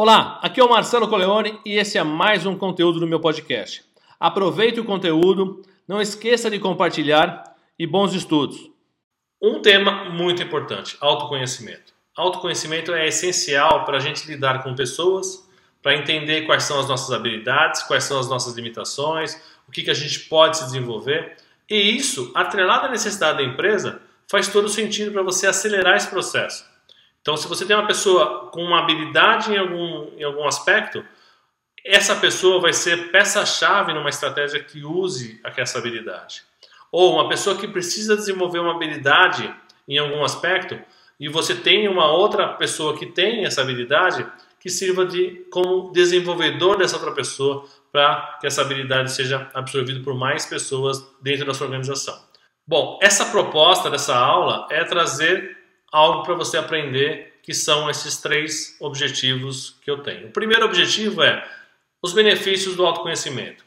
Olá, aqui é o Marcelo Coleone e esse é mais um conteúdo do meu podcast. Aproveite o conteúdo, não esqueça de compartilhar e bons estudos. Um tema muito importante: autoconhecimento. Autoconhecimento é essencial para a gente lidar com pessoas, para entender quais são as nossas habilidades, quais são as nossas limitações, o que, que a gente pode se desenvolver. E isso, atrelado à necessidade da empresa, faz todo sentido para você acelerar esse processo. Então, se você tem uma pessoa com uma habilidade em algum, em algum aspecto, essa pessoa vai ser peça-chave numa estratégia que use essa habilidade. Ou uma pessoa que precisa desenvolver uma habilidade em algum aspecto e você tem uma outra pessoa que tem essa habilidade que sirva de como desenvolvedor dessa outra pessoa para que essa habilidade seja absorvida por mais pessoas dentro da sua organização. Bom, essa proposta dessa aula é trazer algo para você aprender, que são esses três objetivos que eu tenho. O primeiro objetivo é os benefícios do autoconhecimento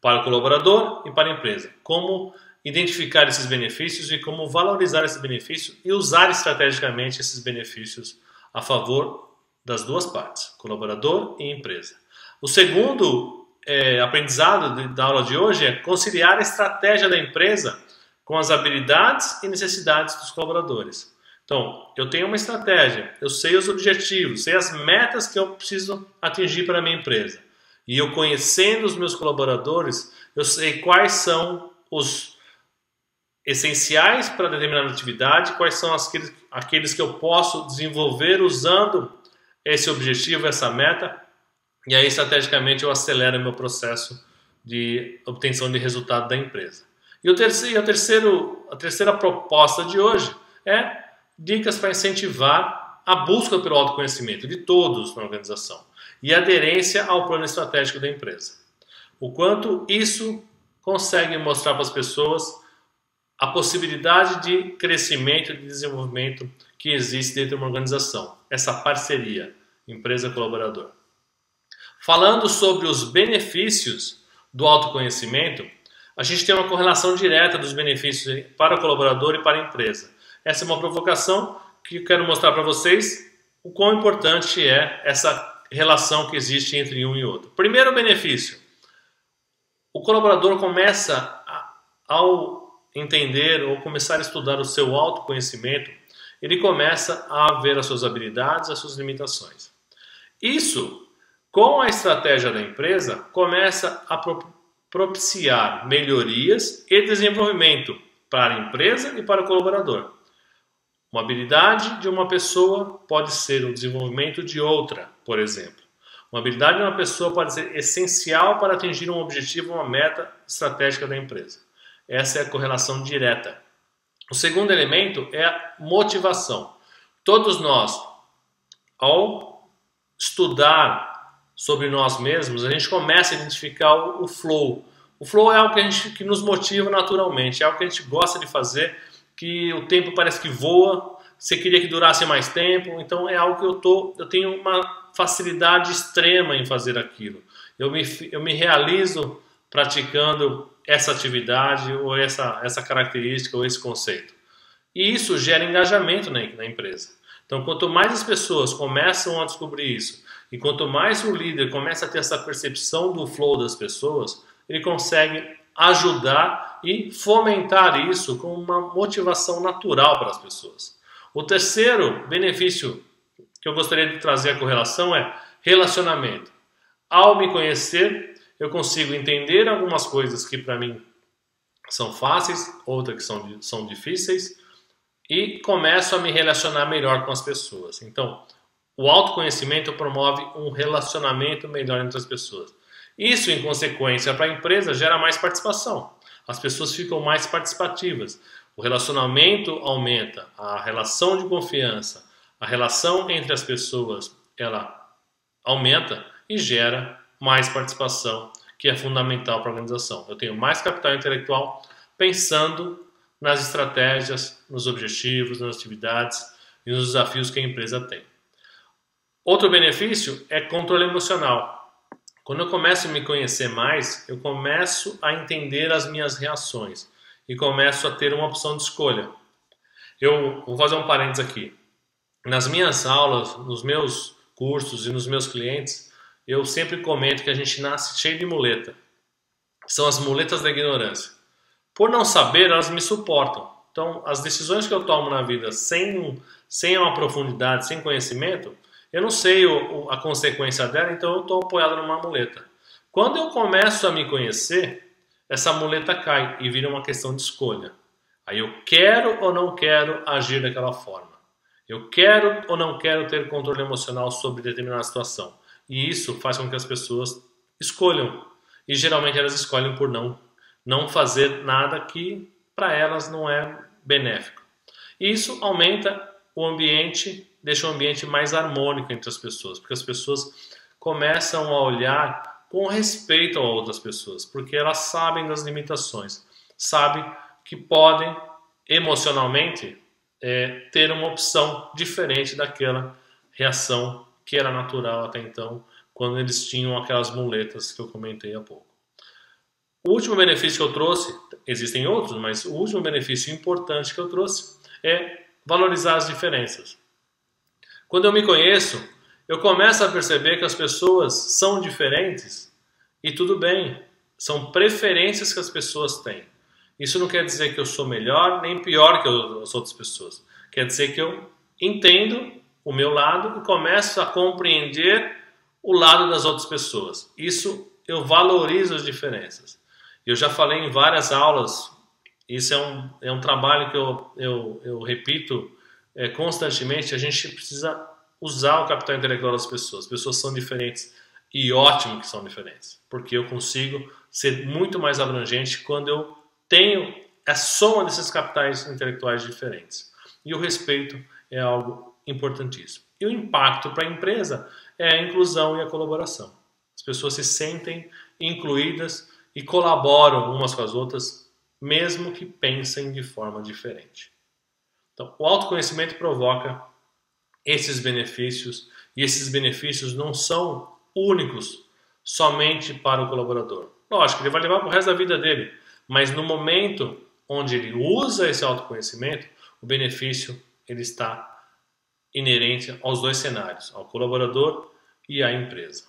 para o colaborador e para a empresa. Como identificar esses benefícios e como valorizar esses benefícios e usar estrategicamente esses benefícios a favor das duas partes, colaborador e empresa. O segundo é, aprendizado da aula de hoje é conciliar a estratégia da empresa com as habilidades e necessidades dos colaboradores. Então, eu tenho uma estratégia, eu sei os objetivos, sei as metas que eu preciso atingir para a minha empresa. E eu conhecendo os meus colaboradores, eu sei quais são os essenciais para determinada atividade, quais são aqueles, aqueles que eu posso desenvolver usando esse objetivo, essa meta, e aí estrategicamente eu acelero meu processo de obtenção de resultado da empresa. E o terceiro, a, terceiro, a terceira proposta de hoje é dicas para incentivar a busca pelo autoconhecimento de todos na organização e aderência ao plano estratégico da empresa. O quanto isso consegue mostrar para as pessoas a possibilidade de crescimento e de desenvolvimento que existe dentro de uma organização, essa parceria empresa-colaborador. Falando sobre os benefícios do autoconhecimento, a gente tem uma correlação direta dos benefícios para o colaborador e para a empresa. Essa é uma provocação que eu quero mostrar para vocês o quão importante é essa relação que existe entre um e outro. Primeiro benefício: o colaborador começa a, ao entender ou começar a estudar o seu autoconhecimento, ele começa a ver as suas habilidades, as suas limitações. Isso, com a estratégia da empresa, começa a propiciar melhorias e desenvolvimento para a empresa e para o colaborador. Uma habilidade de uma pessoa pode ser o desenvolvimento de outra, por exemplo. Uma habilidade de uma pessoa pode ser essencial para atingir um objetivo, uma meta estratégica da empresa. Essa é a correlação direta. O segundo elemento é a motivação. Todos nós, ao estudar sobre nós mesmos, a gente começa a identificar o flow. O flow é algo que, a gente, que nos motiva naturalmente, é algo que a gente gosta de fazer que o tempo parece que voa, você queria que durasse mais tempo, então é algo que eu tô, eu tenho uma facilidade extrema em fazer aquilo. Eu me, eu me realizo praticando essa atividade ou essa, essa característica ou esse conceito. E isso gera engajamento na, na empresa. Então, quanto mais as pessoas começam a descobrir isso, e quanto mais o líder começa a ter essa percepção do flow das pessoas, ele consegue ajudar e fomentar isso com uma motivação natural para as pessoas. O terceiro benefício que eu gostaria de trazer a correlação é relacionamento. Ao me conhecer, eu consigo entender algumas coisas que para mim são fáceis, outras que são, são difíceis, e começo a me relacionar melhor com as pessoas. Então, o autoconhecimento promove um relacionamento melhor entre as pessoas. Isso, em consequência, para a empresa gera mais participação. As pessoas ficam mais participativas. O relacionamento aumenta, a relação de confiança, a relação entre as pessoas, ela aumenta e gera mais participação, que é fundamental para a organização. Eu tenho mais capital intelectual pensando nas estratégias, nos objetivos, nas atividades e nos desafios que a empresa tem. Outro benefício é controle emocional. Quando eu começo a me conhecer mais, eu começo a entender as minhas reações e começo a ter uma opção de escolha. Eu vou fazer um parênteses aqui. Nas minhas aulas, nos meus cursos e nos meus clientes, eu sempre comento que a gente nasce cheio de muleta. São as muletas da ignorância. Por não saber, elas me suportam. Então, as decisões que eu tomo na vida sem, sem uma profundidade, sem conhecimento, eu não sei o, a consequência dela, então eu estou apoiado numa muleta. Quando eu começo a me conhecer, essa muleta cai e vira uma questão de escolha. Aí eu quero ou não quero agir daquela forma. Eu quero ou não quero ter controle emocional sobre determinada situação. E isso faz com que as pessoas escolham. E geralmente elas escolhem por não, não fazer nada que para elas não é benéfico. Isso aumenta o ambiente, deixa o ambiente mais harmônico entre as pessoas, porque as pessoas começam a olhar com respeito a outras pessoas, porque elas sabem das limitações, sabem que podem emocionalmente é, ter uma opção diferente daquela reação que era natural até então, quando eles tinham aquelas muletas que eu comentei há pouco. O último benefício que eu trouxe, existem outros, mas o último benefício importante que eu trouxe é valorizar as diferenças. Quando eu me conheço, eu começo a perceber que as pessoas são diferentes e tudo bem, são preferências que as pessoas têm. Isso não quer dizer que eu sou melhor nem pior que as outras pessoas. Quer dizer que eu entendo o meu lado e começo a compreender o lado das outras pessoas. Isso eu valorizo as diferenças. Eu já falei em várias aulas, isso é um, é um trabalho que eu, eu, eu repito é, constantemente. A gente precisa usar o capital intelectual das pessoas. As pessoas são diferentes e ótimo que são diferentes, porque eu consigo ser muito mais abrangente quando eu tenho a soma desses capitais intelectuais diferentes. E o respeito é algo importantíssimo. E o impacto para a empresa é a inclusão e a colaboração. As pessoas se sentem incluídas e colaboram umas com as outras, mesmo que pensem de forma diferente. Então, o autoconhecimento provoca esses benefícios, e esses benefícios não são únicos somente para o colaborador. Lógico, ele vai levar para o resto da vida dele, mas no momento onde ele usa esse autoconhecimento, o benefício ele está inerente aos dois cenários, ao colaborador e à empresa.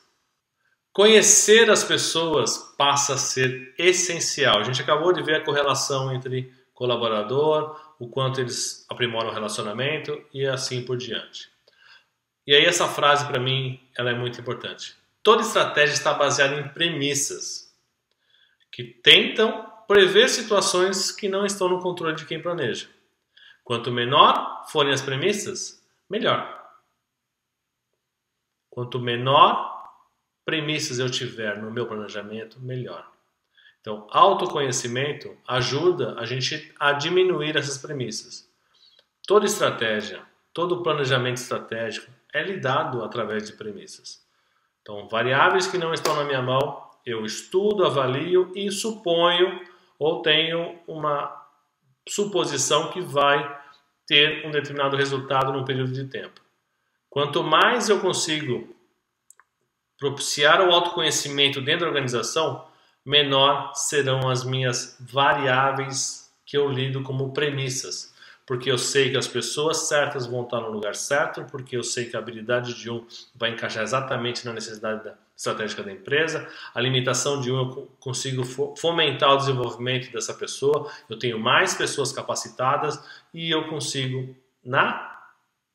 Conhecer as pessoas passa a ser essencial. A gente acabou de ver a correlação entre colaborador, o quanto eles aprimoram o relacionamento e assim por diante. E aí essa frase para mim ela é muito importante. Toda estratégia está baseada em premissas que tentam prever situações que não estão no controle de quem planeja. Quanto menor forem as premissas, melhor. Quanto menor premissas eu tiver no meu planejamento, melhor. Então, autoconhecimento ajuda a gente a diminuir essas premissas. Toda estratégia, todo planejamento estratégico é lidado através de premissas. Então, variáveis que não estão na minha mão, eu estudo, avalio e suponho ou tenho uma suposição que vai ter um determinado resultado num período de tempo. Quanto mais eu consigo propiciar o autoconhecimento dentro da organização, menor serão as minhas variáveis que eu lido como premissas. Porque eu sei que as pessoas certas vão estar no lugar certo, porque eu sei que a habilidade de um vai encaixar exatamente na necessidade da, estratégica da empresa, a limitação de um eu consigo fomentar o desenvolvimento dessa pessoa, eu tenho mais pessoas capacitadas e eu consigo na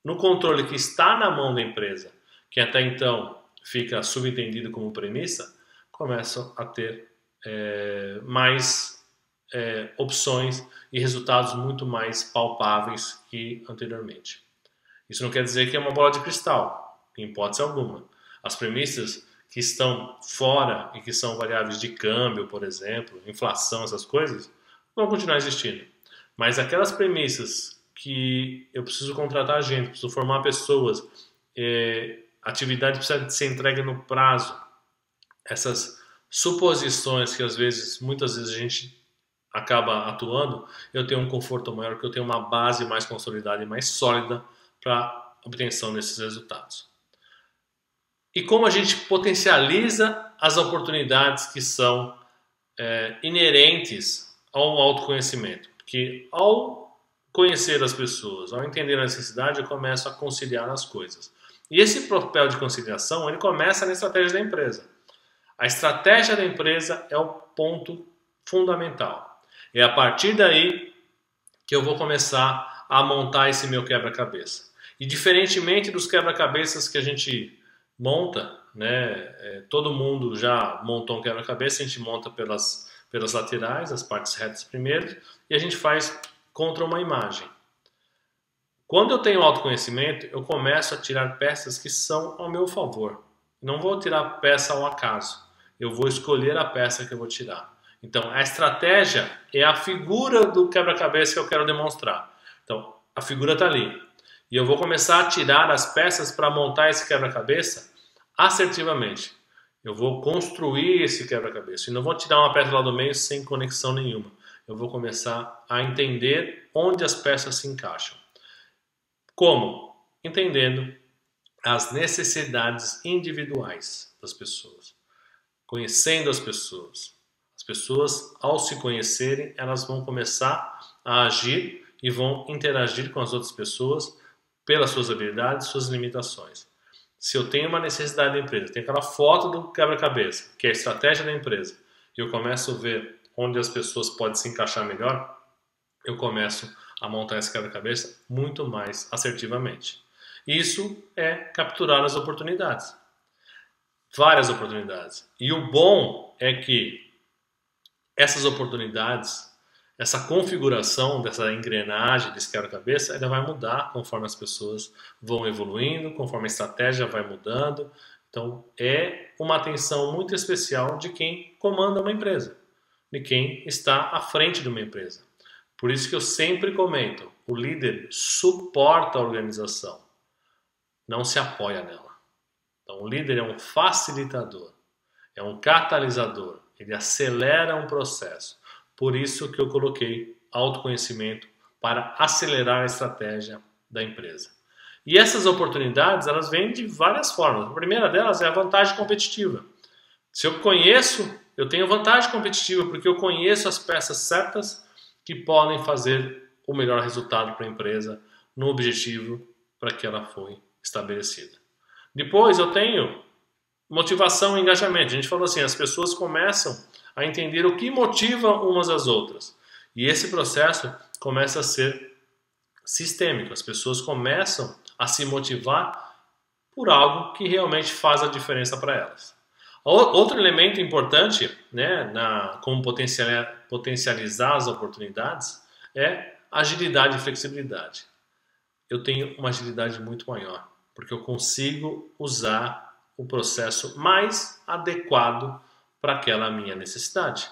no controle que está na mão da empresa, que até então fica subentendido como premissa, começam a ter é, mais é, opções e resultados muito mais palpáveis que anteriormente. Isso não quer dizer que é uma bola de cristal, em hipótese alguma. As premissas que estão fora e que são variáveis de câmbio, por exemplo, inflação, essas coisas, vão continuar existindo. Mas aquelas premissas que eu preciso contratar gente, preciso formar pessoas, é, atividade precisa ser entregue no prazo, essas suposições que às vezes, muitas vezes a gente acaba atuando, eu tenho um conforto maior, porque eu tenho uma base mais consolidada e mais sólida para obtenção desses resultados e como a gente potencializa as oportunidades que são é, inerentes ao autoconhecimento. Porque ao conhecer as pessoas, ao entender a necessidade, eu começo a conciliar as coisas. E esse papel de conciliação, ele começa na estratégia da empresa. A estratégia da empresa é o ponto fundamental. É a partir daí que eu vou começar a montar esse meu quebra-cabeça. E diferentemente dos quebra-cabeças que a gente monta, né, é, todo mundo já montou um quebra-cabeça, a gente monta pelas, pelas laterais, as partes retas primeiro, e a gente faz contra uma imagem. Quando eu tenho autoconhecimento, eu começo a tirar peças que são ao meu favor. Não vou tirar peça ao acaso. Eu vou escolher a peça que eu vou tirar. Então, a estratégia é a figura do quebra-cabeça que eu quero demonstrar. Então, a figura está ali. E eu vou começar a tirar as peças para montar esse quebra-cabeça assertivamente. Eu vou construir esse quebra-cabeça. E não vou tirar uma peça lá do meio sem conexão nenhuma. Eu vou começar a entender onde as peças se encaixam. Como? Entendendo as necessidades individuais das pessoas. Conhecendo as pessoas. As pessoas, ao se conhecerem, elas vão começar a agir e vão interagir com as outras pessoas pelas suas habilidades, suas limitações. Se eu tenho uma necessidade da empresa, tem aquela foto do quebra-cabeça, que é a estratégia da empresa, e eu começo a ver onde as pessoas podem se encaixar melhor, eu começo a montar esse quebra-cabeça muito mais assertivamente. Isso é capturar as oportunidades. Várias oportunidades. E o bom é que essas oportunidades essa configuração dessa engrenagem desse quebra-cabeça ela vai mudar conforme as pessoas vão evoluindo, conforme a estratégia vai mudando. Então, é uma atenção muito especial de quem comanda uma empresa, de quem está à frente de uma empresa. Por isso que eu sempre comento: o líder suporta a organização, não se apoia nela. Então, o líder é um facilitador, é um catalisador, ele acelera um processo. Por isso que eu coloquei autoconhecimento para acelerar a estratégia da empresa. E essas oportunidades, elas vêm de várias formas. A primeira delas é a vantagem competitiva. Se eu conheço, eu tenho vantagem competitiva porque eu conheço as peças certas que podem fazer o melhor resultado para a empresa no objetivo para que ela foi estabelecida. Depois eu tenho motivação e engajamento. A gente falou assim, as pessoas começam a entender o que motiva umas às outras. E esse processo começa a ser sistêmico. As pessoas começam a se motivar por algo que realmente faz a diferença para elas. Outro elemento importante, né, na, como potencializar as oportunidades, é agilidade e flexibilidade. Eu tenho uma agilidade muito maior, porque eu consigo usar o processo mais adequado para aquela minha necessidade.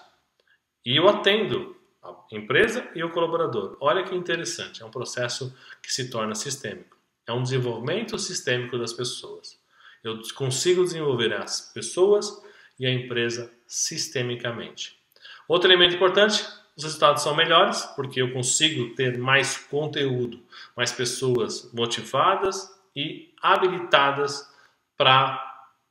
E eu atendo a empresa e o colaborador. Olha que interessante, é um processo que se torna sistêmico. É um desenvolvimento sistêmico das pessoas. Eu consigo desenvolver as pessoas e a empresa sistemicamente. Outro elemento importante, os resultados são melhores porque eu consigo ter mais conteúdo, mais pessoas motivadas e habilitadas para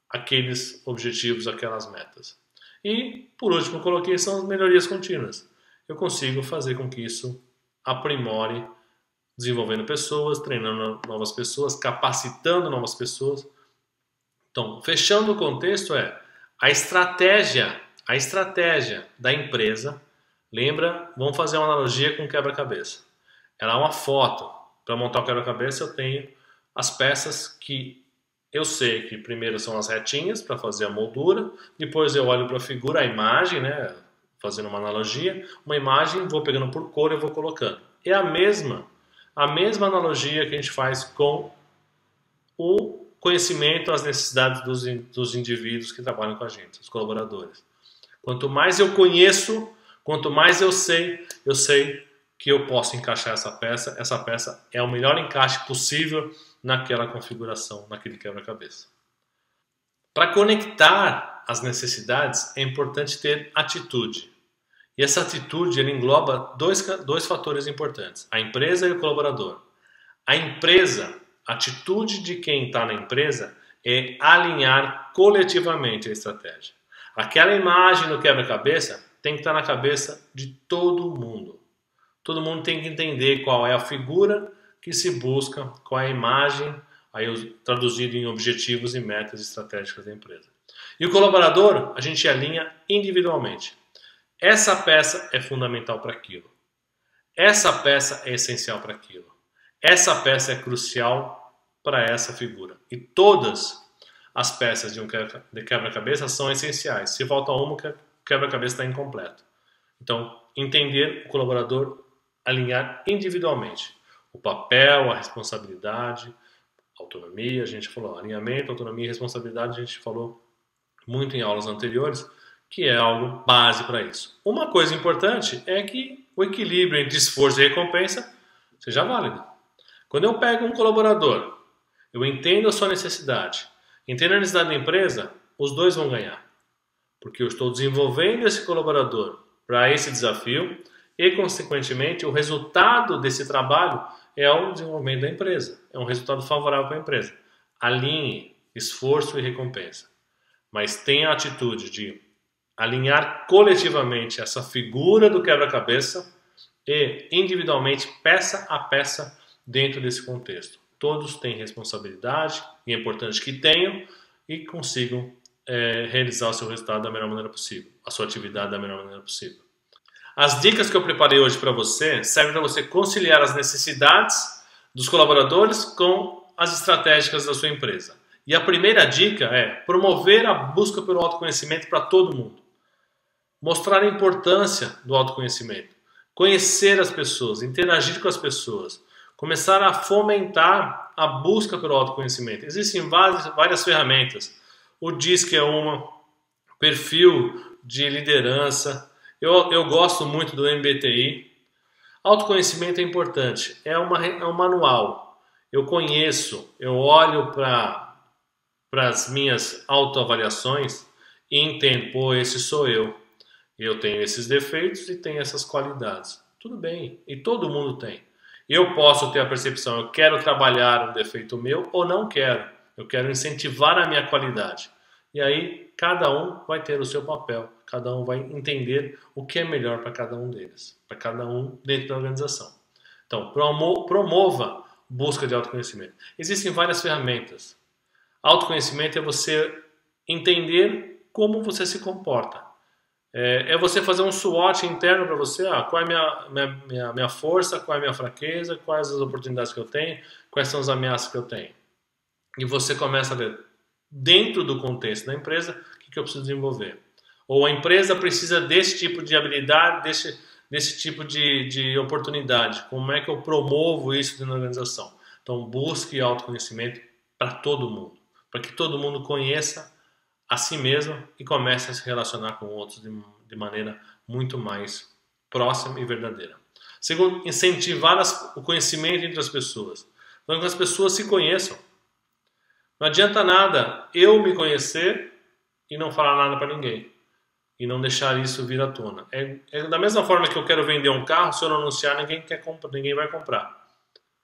aqueles objetivos, aquelas metas. E, por último, coloquei são as melhorias contínuas. Eu consigo fazer com que isso aprimore, desenvolvendo pessoas, treinando novas pessoas, capacitando novas pessoas. Então, fechando o contexto é a estratégia, a estratégia da empresa. Lembra? Vamos fazer uma analogia com quebra-cabeça. Ela é uma foto. Para montar o quebra-cabeça, eu tenho as peças que eu sei que primeiro são as retinhas para fazer a moldura, depois eu olho para a figura, a imagem, né, fazendo uma analogia, uma imagem, vou pegando por cor e vou colocando. É a mesma, a mesma analogia que a gente faz com o conhecimento, as necessidades dos, dos indivíduos que trabalham com a gente, os colaboradores. Quanto mais eu conheço, quanto mais eu sei, eu sei que eu posso encaixar essa peça. Essa peça é o melhor encaixe possível naquela configuração, naquele quebra-cabeça. Para conectar as necessidades, é importante ter atitude. E essa atitude ele engloba dois, dois fatores importantes: a empresa e o colaborador. A empresa, a atitude de quem está na empresa é alinhar coletivamente a estratégia. Aquela imagem no quebra-cabeça tem que estar na cabeça de todo mundo. Todo mundo tem que entender qual é a figura que se busca, é a imagem, aí traduzido em objetivos e metas estratégicas da empresa. E o colaborador, a gente alinha individualmente. Essa peça é fundamental para aquilo. Essa peça é essencial para aquilo. Essa peça é crucial para essa figura. E todas as peças de um quebra-cabeça são essenciais. Se falta uma, o quebra-cabeça está incompleto. Então, entender o colaborador, alinhar individualmente o papel, a responsabilidade, autonomia, a gente falou alinhamento, autonomia e responsabilidade, a gente falou muito em aulas anteriores, que é algo base para isso. Uma coisa importante é que o equilíbrio entre esforço e recompensa seja válido. Quando eu pego um colaborador, eu entendo a sua necessidade, entendo a necessidade da empresa, os dois vão ganhar. Porque eu estou desenvolvendo esse colaborador para esse desafio e, consequentemente, o resultado desse trabalho é o desenvolvimento da empresa, é um resultado favorável para a empresa. Alinhe esforço e recompensa, mas tenha a atitude de alinhar coletivamente essa figura do quebra-cabeça e individualmente, peça a peça, dentro desse contexto. Todos têm responsabilidade e é importante que tenham e consigam é, realizar o seu resultado da melhor maneira possível, a sua atividade da melhor maneira possível. As dicas que eu preparei hoje para você servem para você conciliar as necessidades dos colaboradores com as estratégicas da sua empresa. E a primeira dica é promover a busca pelo autoconhecimento para todo mundo. Mostrar a importância do autoconhecimento. Conhecer as pessoas, interagir com as pessoas. Começar a fomentar a busca pelo autoconhecimento. Existem várias, várias ferramentas. O DISC é uma, perfil de liderança, eu, eu gosto muito do MBTI. Autoconhecimento é importante, é, uma, é um manual. Eu conheço, eu olho para as minhas autoavaliações e entendo, pô, esse sou eu. Eu tenho esses defeitos e tenho essas qualidades. Tudo bem, e todo mundo tem. Eu posso ter a percepção, eu quero trabalhar um defeito meu ou não quero. Eu quero incentivar a minha qualidade. E aí cada um vai ter o seu papel, cada um vai entender o que é melhor para cada um deles, para cada um dentro da organização. Então, promova busca de autoconhecimento. Existem várias ferramentas. Autoconhecimento é você entender como você se comporta. É, é você fazer um SWOT interno para você. Ah, qual é a minha, minha, minha, minha força, qual é a minha fraqueza, quais as oportunidades que eu tenho, quais são as ameaças que eu tenho. E você começa a ver dentro do contexto da empresa, o que, eu preciso desenvolver. Ou a empresa precisa desse tipo de habilidade, desse, desse tipo de, de oportunidade. Como é que eu promovo isso da organização? Então, busque autoconhecimento para todo mundo, para que todo mundo conheça a si mesmo e comece a se relacionar com outros de, de maneira muito mais próxima e verdadeira. Segundo, incentivar as, o conhecimento entre as pessoas. Então, que as pessoas se conheçam. Não adianta nada eu me conhecer e não falar nada para ninguém. E não deixar isso vir à tona. É, é, da mesma forma que eu quero vender um carro, se eu não anunciar, ninguém, quer ninguém vai comprar.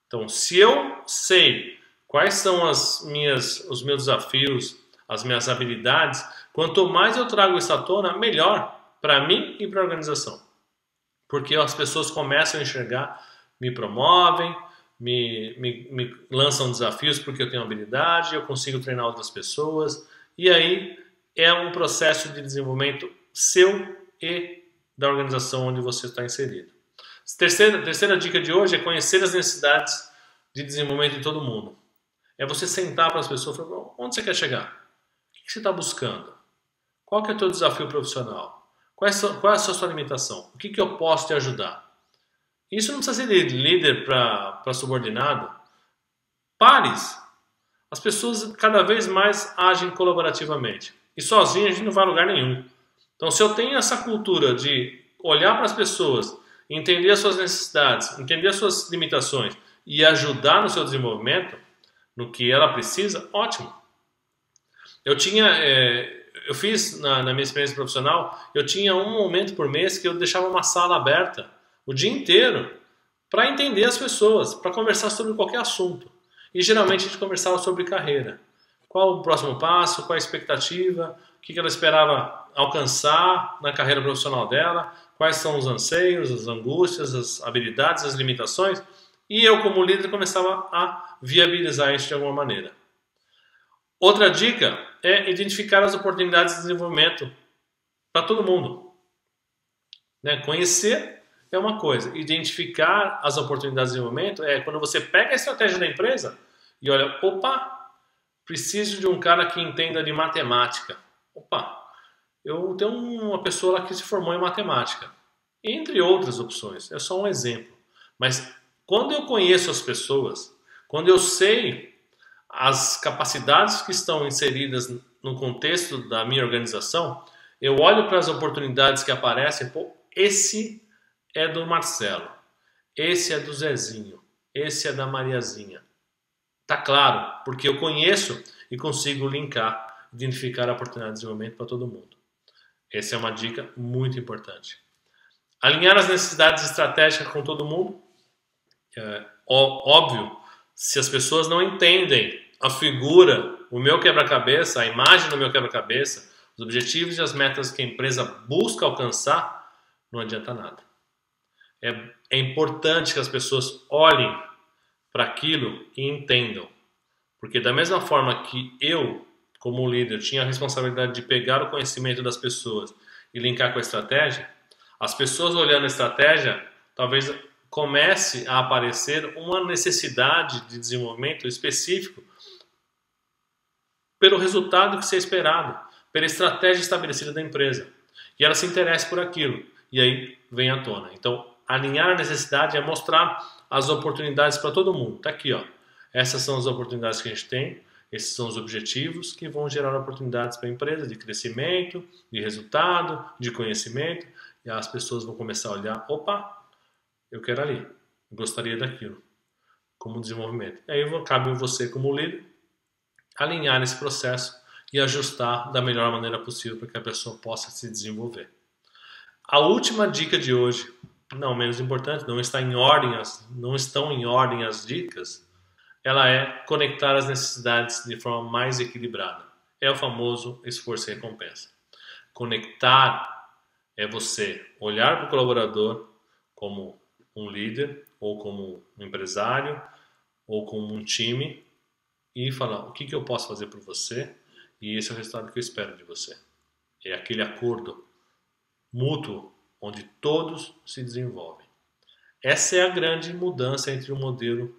Então, se eu sei quais são as minhas, os meus desafios, as minhas habilidades, quanto mais eu trago isso à tona, melhor para mim e para a organização. Porque as pessoas começam a enxergar, me promovem, me, me, me lançam desafios porque eu tenho habilidade, eu consigo treinar outras pessoas, e aí é um processo de desenvolvimento seu e da organização onde você está inserido. Terceira, terceira dica de hoje é conhecer as necessidades de desenvolvimento de todo mundo. É você sentar para as pessoas e falar, onde você quer chegar? O que você está buscando? Qual que é o teu desafio profissional? Qual é, a sua, qual é a sua limitação? O que, que eu posso te ajudar? Isso não precisa ser de líder para subordinado. Pares. As pessoas cada vez mais agem colaborativamente. E sozinho a gente não vai a lugar nenhum. Então, se eu tenho essa cultura de olhar para as pessoas, entender as suas necessidades, entender as suas limitações e ajudar no seu desenvolvimento, no que ela precisa, ótimo. Eu tinha, é, eu fiz na, na minha experiência profissional, eu tinha um momento por mês que eu deixava uma sala aberta o dia inteiro para entender as pessoas, para conversar sobre qualquer assunto. E geralmente a gente conversava sobre carreira. Qual o próximo passo, qual a expectativa, o que ela esperava alcançar na carreira profissional dela, quais são os anseios, as angústias, as habilidades, as limitações. E eu, como líder, começava a viabilizar isso de alguma maneira. Outra dica é identificar as oportunidades de desenvolvimento para todo mundo. Né? Conhecer é uma coisa, identificar as oportunidades de desenvolvimento é quando você pega a estratégia da empresa e olha, opa, preciso de um cara que entenda de matemática. Opa, eu tenho uma pessoa lá que se formou em matemática. Entre outras opções, é só um exemplo. Mas quando eu conheço as pessoas, quando eu sei as capacidades que estão inseridas no contexto da minha organização, eu olho para as oportunidades que aparecem, pô, esse é do Marcelo, esse é do Zezinho, esse é da Mariazinha. Tá claro, porque eu conheço e consigo linkar, identificar a oportunidade de desenvolvimento para todo mundo. Essa é uma dica muito importante. Alinhar as necessidades estratégicas com todo mundo. É, óbvio, se as pessoas não entendem a figura, o meu quebra-cabeça, a imagem do meu quebra-cabeça, os objetivos e as metas que a empresa busca alcançar, não adianta nada. É, é importante que as pessoas olhem para aquilo e entendam. Porque da mesma forma que eu como líder, tinha a responsabilidade de pegar o conhecimento das pessoas e linkar com a estratégia, as pessoas olhando a estratégia, talvez comece a aparecer uma necessidade de desenvolvimento específico pelo resultado que se é esperado, pela estratégia estabelecida da empresa. E ela se interessa por aquilo. E aí vem à tona. Então, alinhar a necessidade é mostrar as oportunidades para todo mundo. Está aqui, ó. Essas são as oportunidades que a gente tem. Esses são os objetivos que vão gerar oportunidades para a empresa de crescimento, de resultado, de conhecimento, e as pessoas vão começar a olhar: opa, eu quero ali, gostaria daquilo, como desenvolvimento. E aí cabe você, como líder, alinhar esse processo e ajustar da melhor maneira possível para que a pessoa possa se desenvolver. A última dica de hoje, não menos importante, não está em ordem, as, não estão em ordem as dicas, ela é conectar as necessidades de forma mais equilibrada. É o famoso esforço e recompensa. Conectar é você olhar para o colaborador como um líder, ou como um empresário, ou como um time e falar o que, que eu posso fazer por você e esse é o resultado que eu espero de você. É aquele acordo mútuo onde todos se desenvolvem. Essa é a grande mudança entre o modelo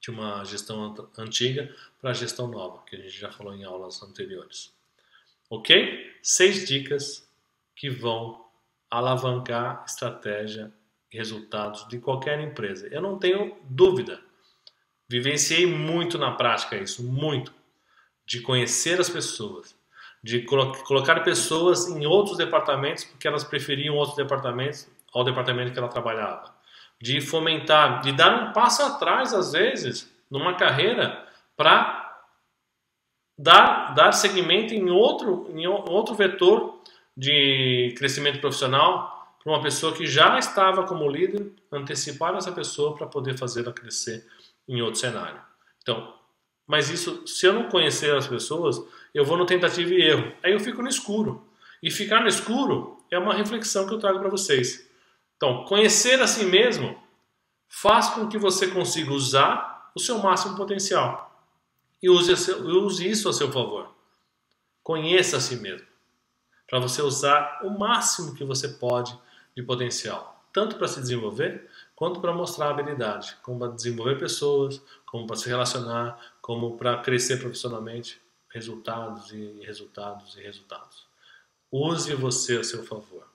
de uma gestão antiga para a gestão nova, que a gente já falou em aulas anteriores. Ok? Seis dicas que vão alavancar estratégia e resultados de qualquer empresa. Eu não tenho dúvida. Vivenciei muito na prática isso, muito. De conhecer as pessoas, de colo colocar pessoas em outros departamentos porque elas preferiam outros departamentos ao departamento que ela trabalhava de fomentar, de dar um passo atrás, às vezes, numa carreira, para dar, dar segmento em outro, em outro vetor de crescimento profissional para uma pessoa que já estava como líder, antecipar essa pessoa para poder fazê-la crescer em outro cenário. Então, mas isso, se eu não conhecer as pessoas, eu vou no tentativa e erro. Aí eu fico no escuro. E ficar no escuro é uma reflexão que eu trago para vocês. Então, conhecer a si mesmo faz com que você consiga usar o seu máximo potencial e use, seu, use isso a seu favor. Conheça a si mesmo, para você usar o máximo que você pode de potencial, tanto para se desenvolver quanto para mostrar habilidade, como para desenvolver pessoas, como para se relacionar, como para crescer profissionalmente, resultados e resultados e resultados. Use você a seu favor.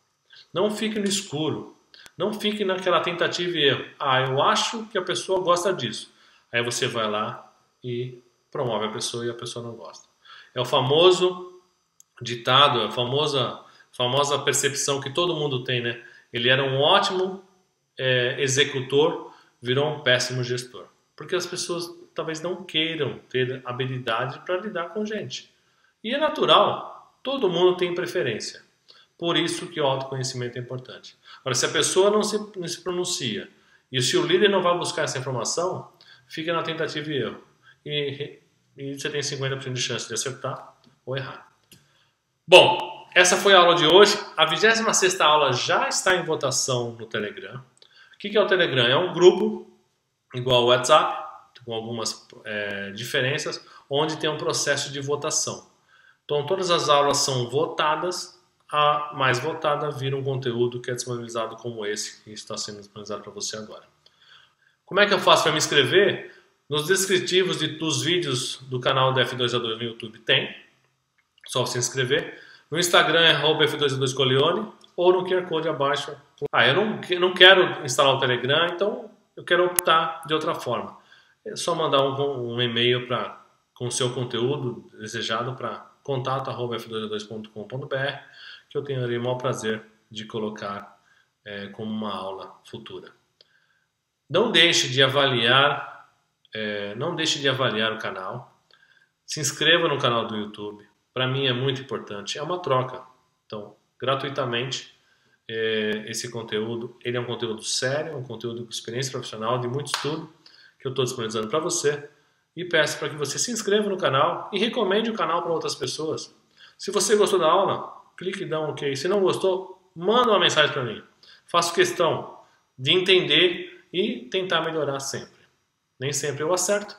Não fique no escuro. Não fique naquela tentativa e erro. Ah, eu acho que a pessoa gosta disso. Aí você vai lá e promove a pessoa e a pessoa não gosta. É o famoso ditado, a famosa, famosa percepção que todo mundo tem, né? Ele era um ótimo é, executor, virou um péssimo gestor. Porque as pessoas talvez não queiram ter habilidade para lidar com gente. E é natural, todo mundo tem preferência. Por isso que o autoconhecimento é importante. Agora, se a pessoa não se, não se pronuncia e se o líder não vai buscar essa informação, fica na tentativa e erro. E, e você tem 50% de chance de acertar ou errar. Bom, essa foi a aula de hoje. A 26 aula já está em votação no Telegram. O que é o Telegram? É um grupo igual ao WhatsApp, com algumas é, diferenças, onde tem um processo de votação. Então, todas as aulas são votadas, a mais votada vira um conteúdo que é disponibilizado como esse que está sendo disponibilizado para você agora. Como é que eu faço para me inscrever? Nos descritivos de, dos vídeos do canal da F2A2 no YouTube tem, só você inscrever. No Instagram é f2a2coleone ou no QR Code abaixo. Ah, eu não, não quero instalar o Telegram, então eu quero optar de outra forma. É só mandar um, um e-mail para com o seu conteúdo desejado para contato.f2a2.com.br que eu tenho o maior prazer de colocar é, como uma aula futura. Não deixe de avaliar, é, não deixe de avaliar o canal. Se inscreva no canal do YouTube. Para mim é muito importante. É uma troca. Então, gratuitamente, é, esse conteúdo, ele é um conteúdo sério, um conteúdo com experiência profissional, de muito estudo, que eu estou disponibilizando para você. E peço para que você se inscreva no canal e recomende o canal para outras pessoas. Se você gostou da aula, clique e dá um ok. Se não gostou, manda uma mensagem para mim. Faço questão de entender e tentar melhorar sempre. Nem sempre eu acerto,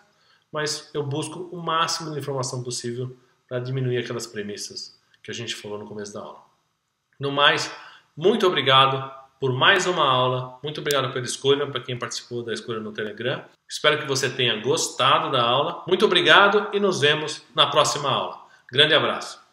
mas eu busco o máximo de informação possível para diminuir aquelas premissas que a gente falou no começo da aula. No mais, muito obrigado por mais uma aula. Muito obrigado pela escolha, para quem participou da escolha no Telegram. Espero que você tenha gostado da aula. Muito obrigado e nos vemos na próxima aula. Grande abraço.